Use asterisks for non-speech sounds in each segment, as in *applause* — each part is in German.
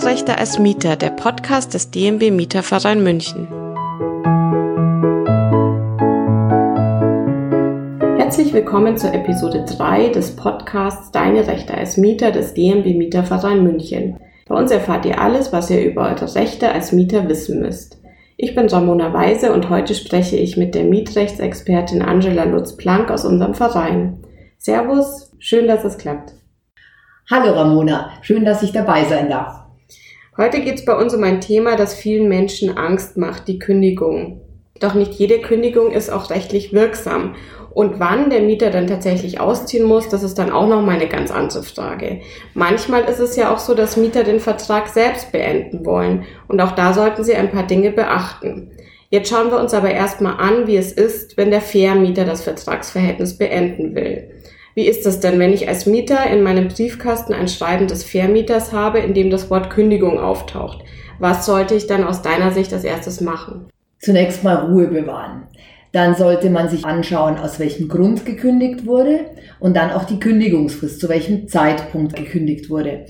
Deine Rechte als Mieter, der Podcast des DMB Mieterverein München. Herzlich willkommen zur Episode 3 des Podcasts Deine Rechte als Mieter des DMB Mieterverein München. Bei uns erfahrt ihr alles, was ihr über eure Rechte als Mieter wissen müsst. Ich bin Ramona Weise und heute spreche ich mit der Mietrechtsexpertin Angela Lutz-Plank aus unserem Verein. Servus, schön, dass es klappt. Hallo Ramona, schön, dass ich dabei sein darf. Heute geht es bei uns um ein Thema, das vielen Menschen Angst macht, die Kündigung. Doch nicht jede Kündigung ist auch rechtlich wirksam. Und wann der Mieter dann tatsächlich ausziehen muss, das ist dann auch noch mal eine ganz andere Frage. Manchmal ist es ja auch so, dass Mieter den Vertrag selbst beenden wollen. Und auch da sollten sie ein paar Dinge beachten. Jetzt schauen wir uns aber erstmal an, wie es ist, wenn der Vermieter das Vertragsverhältnis beenden will. Wie ist das denn, wenn ich als Mieter in meinem Briefkasten ein Schreiben des Vermieters habe, in dem das Wort Kündigung auftaucht? Was sollte ich dann aus deiner Sicht als erstes machen? Zunächst mal Ruhe bewahren. Dann sollte man sich anschauen, aus welchem Grund gekündigt wurde und dann auch die Kündigungsfrist, zu welchem Zeitpunkt gekündigt wurde.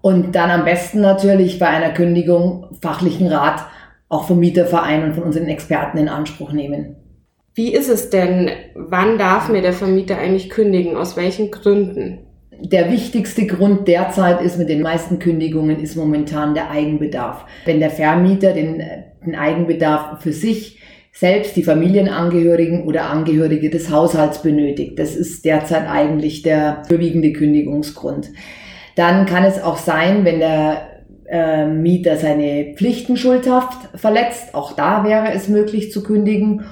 Und dann am besten natürlich bei einer Kündigung fachlichen Rat auch vom Mieterverein und von unseren Experten in Anspruch nehmen. Wie ist es denn? Wann darf mir der Vermieter eigentlich kündigen? Aus welchen Gründen? Der wichtigste Grund derzeit ist mit den meisten Kündigungen ist momentan der Eigenbedarf. Wenn der Vermieter den, den Eigenbedarf für sich selbst die Familienangehörigen oder Angehörige des Haushalts benötigt. Das ist derzeit eigentlich der überwiegende Kündigungsgrund. Dann kann es auch sein, wenn der äh, Mieter seine Pflichten schuldhaft verletzt, auch da wäre es möglich zu kündigen.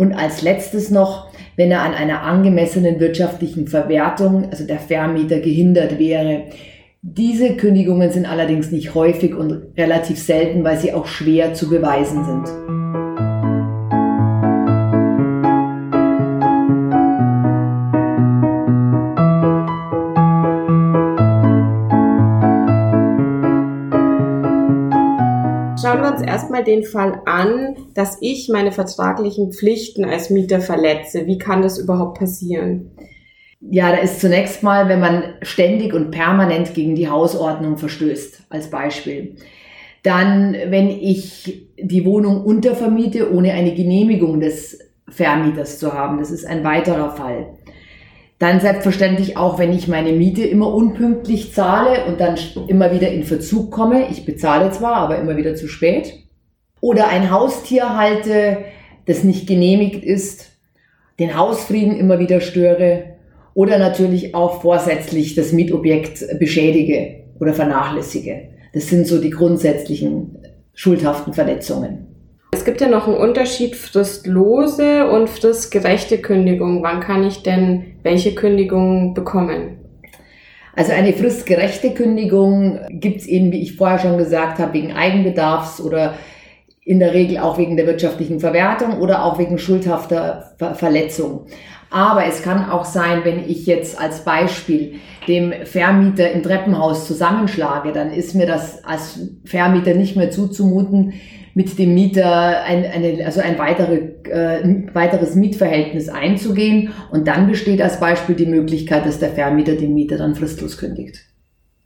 Und als letztes noch, wenn er an einer angemessenen wirtschaftlichen Verwertung, also der Vermieter, gehindert wäre. Diese Kündigungen sind allerdings nicht häufig und relativ selten, weil sie auch schwer zu beweisen sind. Erstmal den Fall an, dass ich meine vertraglichen Pflichten als Mieter verletze. Wie kann das überhaupt passieren? Ja, da ist zunächst mal, wenn man ständig und permanent gegen die Hausordnung verstößt, als Beispiel. Dann, wenn ich die Wohnung untervermiete, ohne eine Genehmigung des Vermieters zu haben. Das ist ein weiterer Fall. Dann selbstverständlich auch, wenn ich meine Miete immer unpünktlich zahle und dann immer wieder in Verzug komme. Ich bezahle zwar, aber immer wieder zu spät. Oder ein Haustier halte, das nicht genehmigt ist, den Hausfrieden immer wieder störe oder natürlich auch vorsätzlich das Mietobjekt beschädige oder vernachlässige. Das sind so die grundsätzlichen schuldhaften Verletzungen. Es gibt ja noch einen Unterschied fristlose und fristgerechte Kündigung. Wann kann ich denn welche Kündigung bekommen? Also eine fristgerechte Kündigung gibt es eben, wie ich vorher schon gesagt habe, wegen Eigenbedarfs oder in der Regel auch wegen der wirtschaftlichen Verwertung oder auch wegen schuldhafter Ver Verletzung. Aber es kann auch sein, wenn ich jetzt als Beispiel dem Vermieter im Treppenhaus zusammenschlage, dann ist mir das als Vermieter nicht mehr zuzumuten, mit dem Mieter ein, eine, also ein weitere, äh, weiteres Mietverhältnis einzugehen. Und dann besteht als Beispiel die Möglichkeit, dass der Vermieter den Mieter dann fristlos kündigt.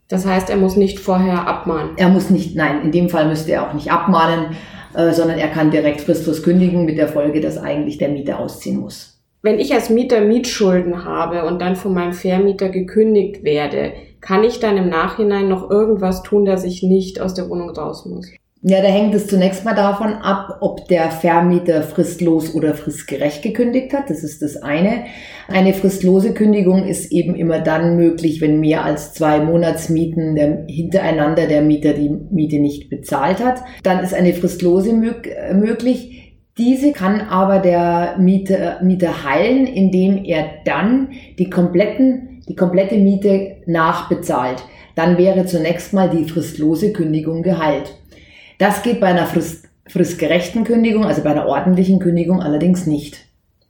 Das heißt, er muss nicht vorher abmahnen? Er muss nicht, nein, in dem Fall müsste er auch nicht abmahnen, äh, sondern er kann direkt fristlos kündigen mit der Folge, dass eigentlich der Mieter ausziehen muss. Wenn ich als Mieter Mietschulden habe und dann von meinem Vermieter gekündigt werde, kann ich dann im Nachhinein noch irgendwas tun, dass ich nicht aus der Wohnung raus muss? Ja, da hängt es zunächst mal davon ab, ob der Vermieter fristlos oder fristgerecht gekündigt hat. Das ist das eine. Eine fristlose Kündigung ist eben immer dann möglich, wenn mehr als zwei Monatsmieten der, hintereinander der Mieter die Miete nicht bezahlt hat. Dann ist eine fristlose äh, möglich. Diese kann aber der Mieter, Mieter heilen, indem er dann die kompletten, die komplette Miete nachbezahlt. Dann wäre zunächst mal die fristlose Kündigung geheilt. Das geht bei einer frist, fristgerechten Kündigung, also bei einer ordentlichen Kündigung allerdings nicht.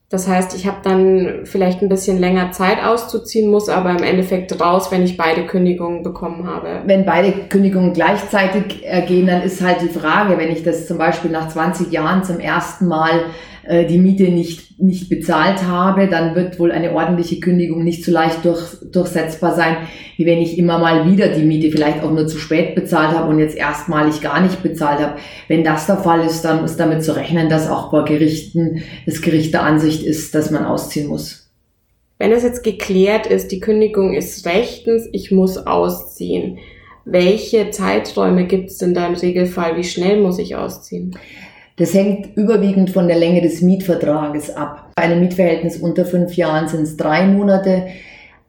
Das heißt, ich habe dann vielleicht ein bisschen länger Zeit auszuziehen, muss aber im Endeffekt raus, wenn ich beide Kündigungen bekommen habe. Wenn beide Kündigungen gleichzeitig ergehen, dann ist halt die Frage, wenn ich das zum Beispiel nach 20 Jahren zum ersten Mal äh, die Miete nicht, nicht bezahlt habe, dann wird wohl eine ordentliche Kündigung nicht so leicht durch, durchsetzbar sein, wie wenn ich immer mal wieder die Miete vielleicht auch nur zu spät bezahlt habe und jetzt erstmalig gar nicht bezahlt habe. Wenn das der Fall ist, dann ist damit zu rechnen, dass auch bei Gerichten das Gericht der Ansicht ist, dass man ausziehen muss. Wenn es jetzt geklärt ist, die Kündigung ist rechtens, ich muss ausziehen. Welche Zeiträume gibt es denn da im Regelfall? Wie schnell muss ich ausziehen? Das hängt überwiegend von der Länge des Mietvertrages ab. Bei einem Mietverhältnis unter fünf Jahren sind es drei Monate,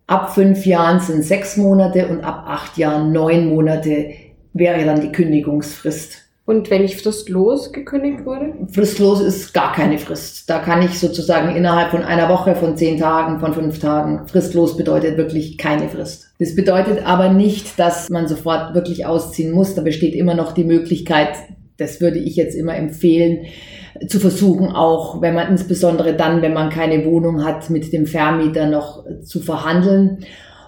ab fünf Jahren sind es sechs Monate und ab acht Jahren neun Monate wäre dann die Kündigungsfrist. Und wenn ich fristlos gekündigt wurde? Fristlos ist gar keine Frist. Da kann ich sozusagen innerhalb von einer Woche, von zehn Tagen, von fünf Tagen. Fristlos bedeutet wirklich keine Frist. Das bedeutet aber nicht, dass man sofort wirklich ausziehen muss. Da besteht immer noch die Möglichkeit, das würde ich jetzt immer empfehlen, zu versuchen, auch wenn man insbesondere dann, wenn man keine Wohnung hat, mit dem Vermieter noch zu verhandeln.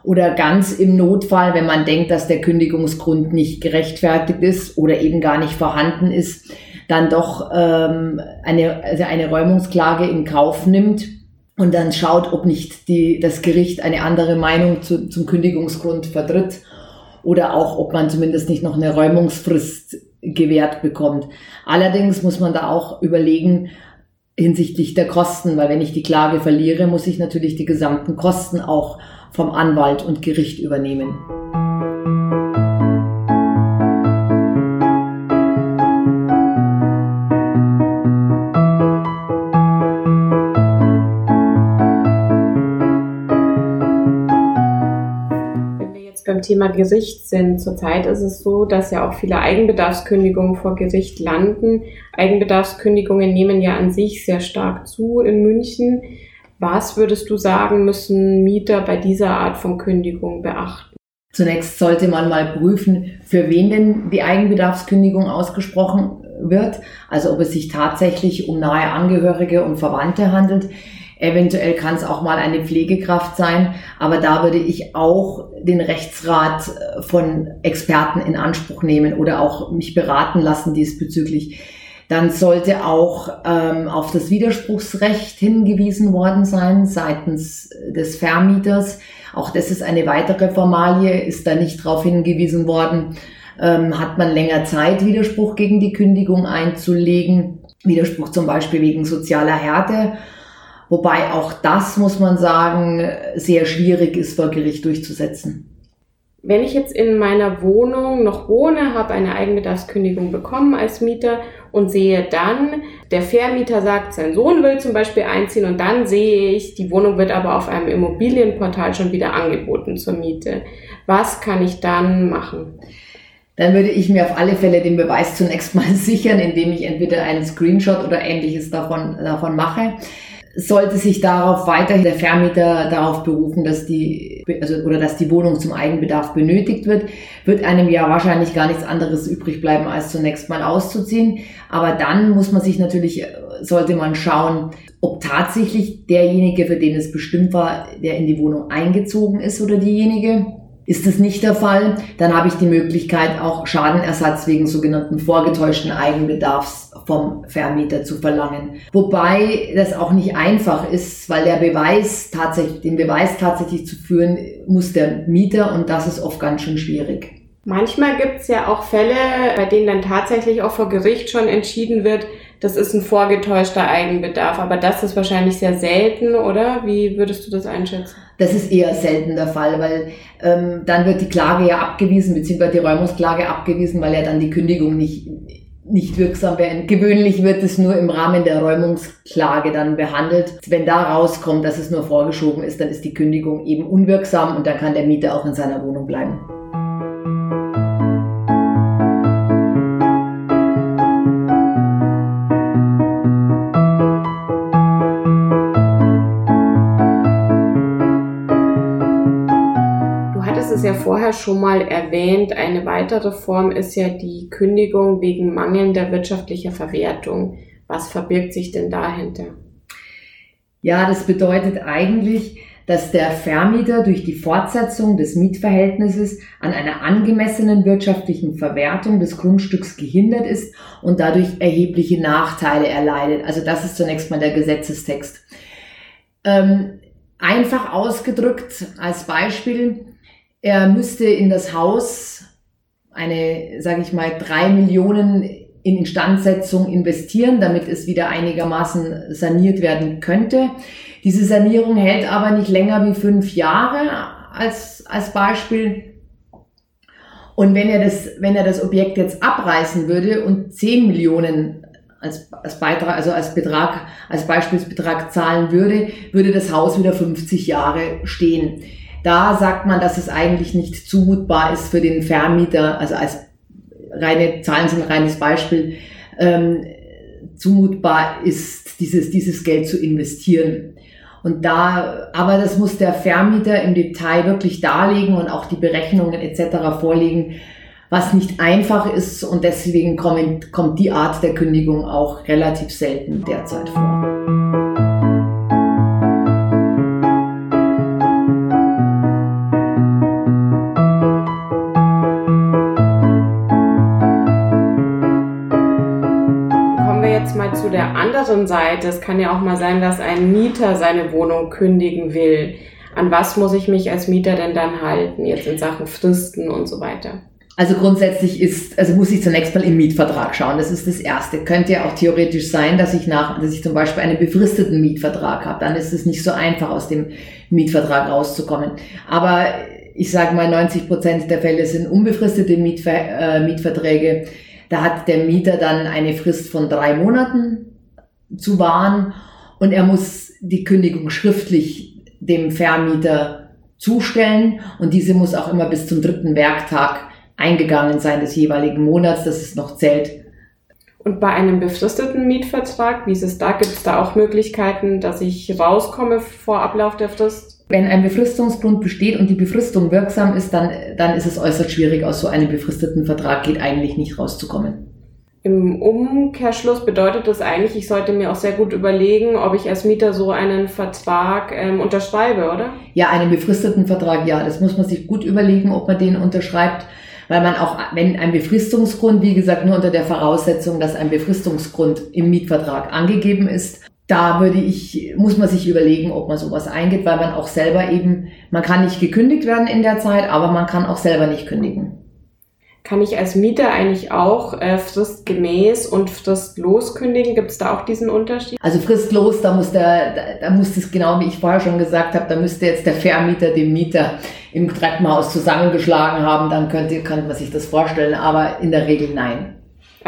Oder ganz im Notfall, wenn man denkt, dass der Kündigungsgrund nicht gerechtfertigt ist oder eben gar nicht vorhanden ist, dann doch ähm, eine, also eine Räumungsklage in Kauf nimmt und dann schaut, ob nicht die, das Gericht eine andere Meinung zu, zum Kündigungsgrund vertritt oder auch, ob man zumindest nicht noch eine Räumungsfrist gewährt bekommt. Allerdings muss man da auch überlegen hinsichtlich der Kosten, weil wenn ich die Klage verliere, muss ich natürlich die gesamten Kosten auch vom Anwalt und Gericht übernehmen. Thema Gericht sind. Zurzeit ist es so, dass ja auch viele Eigenbedarfskündigungen vor Gericht landen. Eigenbedarfskündigungen nehmen ja an sich sehr stark zu in München. Was würdest du sagen, müssen Mieter bei dieser Art von Kündigung beachten? Zunächst sollte man mal prüfen, für wen denn die Eigenbedarfskündigung ausgesprochen wird. Also ob es sich tatsächlich um nahe Angehörige und Verwandte handelt. Eventuell kann es auch mal eine Pflegekraft sein, aber da würde ich auch den Rechtsrat äh, von Experten in Anspruch nehmen oder auch mich beraten lassen diesbezüglich. Dann sollte auch ähm, auf das Widerspruchsrecht hingewiesen worden sein seitens des Vermieters. Auch das ist eine weitere Formalie, ist da nicht darauf hingewiesen worden. Ähm, hat man länger Zeit, Widerspruch gegen die Kündigung einzulegen? Widerspruch zum Beispiel wegen sozialer Härte Wobei auch das, muss man sagen, sehr schwierig ist vor Gericht durchzusetzen. Wenn ich jetzt in meiner Wohnung noch wohne, habe eine Eigenbedarfskündigung bekommen als Mieter und sehe dann, der Vermieter sagt, sein Sohn will zum Beispiel einziehen und dann sehe ich, die Wohnung wird aber auf einem Immobilienportal schon wieder angeboten zur Miete. Was kann ich dann machen? Dann würde ich mir auf alle Fälle den Beweis zunächst mal *laughs* sichern, indem ich entweder einen Screenshot oder ähnliches davon, davon mache sollte sich darauf weiterhin der Vermieter darauf berufen, dass die, also, oder dass die Wohnung zum Eigenbedarf benötigt wird, wird einem ja wahrscheinlich gar nichts anderes übrig bleiben, als zunächst mal auszuziehen. Aber dann muss man sich natürlich, sollte man schauen, ob tatsächlich derjenige, für den es bestimmt war, der in die Wohnung eingezogen ist oder diejenige, ist das nicht der Fall, dann habe ich die Möglichkeit, auch Schadenersatz wegen sogenannten vorgetäuschten Eigenbedarfs vom Vermieter zu verlangen. Wobei das auch nicht einfach ist, weil der Beweis tatsächlich, den Beweis tatsächlich zu führen, muss der Mieter und das ist oft ganz schön schwierig. Manchmal gibt es ja auch Fälle, bei denen dann tatsächlich auch vor Gericht schon entschieden wird, das ist ein vorgetäuschter Eigenbedarf. Aber das ist wahrscheinlich sehr selten, oder? Wie würdest du das einschätzen? Das ist eher selten der Fall, weil ähm, dann wird die Klage ja abgewiesen, beziehungsweise die Räumungsklage abgewiesen, weil ja dann die Kündigung nicht, nicht wirksam wäre. Gewöhnlich wird es nur im Rahmen der Räumungsklage dann behandelt. Wenn da rauskommt, dass es nur vorgeschoben ist, dann ist die Kündigung eben unwirksam und dann kann der Mieter auch in seiner Wohnung bleiben. Vorher schon mal erwähnt. Eine weitere Form ist ja die Kündigung wegen mangelnder wirtschaftlicher Verwertung. Was verbirgt sich denn dahinter? Ja, das bedeutet eigentlich, dass der Vermieter durch die Fortsetzung des Mietverhältnisses an einer angemessenen wirtschaftlichen Verwertung des Grundstücks gehindert ist und dadurch erhebliche Nachteile erleidet. Also das ist zunächst mal der Gesetzestext. Ähm, einfach ausgedrückt als Beispiel, er müsste in das Haus eine, sage ich mal, drei Millionen in Instandsetzung investieren, damit es wieder einigermaßen saniert werden könnte. Diese Sanierung hält aber nicht länger wie fünf Jahre als, als Beispiel. Und wenn er das, wenn er das Objekt jetzt abreißen würde und 10 Millionen als, als Beitrag, also als Betrag, als Beispielsbetrag zahlen würde, würde das Haus wieder 50 Jahre stehen. Da sagt man, dass es eigentlich nicht zumutbar ist für den Vermieter, also als reine Zahlen sind ein reines Beispiel, ähm, zumutbar ist, dieses, dieses Geld zu investieren. Und da, aber das muss der Vermieter im Detail wirklich darlegen und auch die Berechnungen etc. vorlegen, was nicht einfach ist und deswegen kommt, kommt die Art der Kündigung auch relativ selten derzeit vor. Anderen Seite, es kann ja auch mal sein, dass ein Mieter seine Wohnung kündigen will. An was muss ich mich als Mieter denn dann halten, jetzt in Sachen Fristen und so weiter? Also grundsätzlich ist, also muss ich zunächst mal im Mietvertrag schauen. Das ist das Erste. Könnte ja auch theoretisch sein, dass ich nach, dass ich zum Beispiel einen befristeten Mietvertrag habe. Dann ist es nicht so einfach, aus dem Mietvertrag rauszukommen. Aber ich sage mal, 90 Prozent der Fälle sind unbefristete Mietver äh, Mietverträge. Da hat der Mieter dann eine Frist von drei Monaten zu wahren und er muss die Kündigung schriftlich dem Vermieter zustellen und diese muss auch immer bis zum dritten Werktag eingegangen sein des jeweiligen Monats, dass es noch zählt. Und bei einem befristeten Mietvertrag, wie ist es da? Gibt es da auch Möglichkeiten, dass ich rauskomme vor Ablauf der Frist? Wenn ein Befristungsgrund besteht und die Befristung wirksam ist, dann, dann ist es äußerst schwierig, aus so einem befristeten Vertrag geht eigentlich nicht rauszukommen. Im Umkehrschluss bedeutet das eigentlich, ich sollte mir auch sehr gut überlegen, ob ich als Mieter so einen Vertrag ähm, unterschreibe, oder? Ja, einen befristeten Vertrag, ja. Das muss man sich gut überlegen, ob man den unterschreibt, weil man auch, wenn ein Befristungsgrund, wie gesagt, nur unter der Voraussetzung, dass ein Befristungsgrund im Mietvertrag angegeben ist, da würde ich, muss man sich überlegen, ob man sowas eingeht, weil man auch selber eben, man kann nicht gekündigt werden in der Zeit, aber man kann auch selber nicht kündigen. Kann ich als Mieter eigentlich auch äh, fristgemäß und fristlos kündigen? Gibt es da auch diesen Unterschied? Also fristlos, da muss der, da, da muss es genau wie ich vorher schon gesagt habe, da müsste jetzt der Vermieter dem Mieter im Treppenhaus zusammengeschlagen haben, dann könnte, könnte man sich das vorstellen, aber in der Regel nein.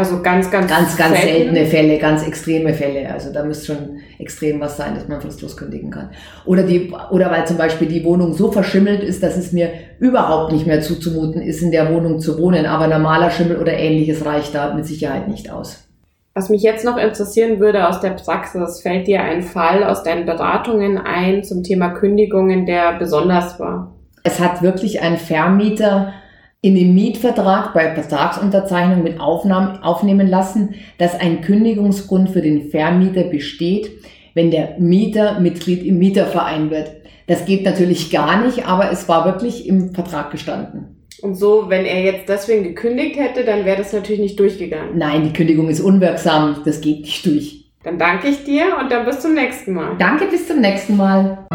Also ganz, ganz, ganz, ganz selten. seltene Fälle, ganz extreme Fälle. Also da müsste schon extrem was sein, dass man fristlos kündigen kann. Oder die, oder weil zum Beispiel die Wohnung so verschimmelt ist, dass es mir überhaupt nicht mehr zuzumuten ist, in der Wohnung zu wohnen. Aber normaler Schimmel oder ähnliches reicht da mit Sicherheit nicht aus. Was mich jetzt noch interessieren würde aus der Praxis, fällt dir ein Fall aus deinen Beratungen ein zum Thema Kündigungen, der besonders war? Es hat wirklich ein Vermieter in dem Mietvertrag bei Vertragsunterzeichnung mit Aufnahmen aufnehmen lassen, dass ein Kündigungsgrund für den Vermieter besteht, wenn der Mieter Mitglied im Mieterverein wird. Das geht natürlich gar nicht, aber es war wirklich im Vertrag gestanden. Und so, wenn er jetzt deswegen gekündigt hätte, dann wäre das natürlich nicht durchgegangen. Nein, die Kündigung ist unwirksam, das geht nicht durch. Dann danke ich dir und dann bis zum nächsten Mal. Danke, bis zum nächsten Mal.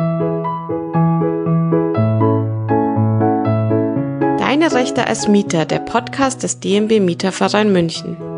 Deine Rechte als Mieter, der Podcast des DMB Mieterverein München.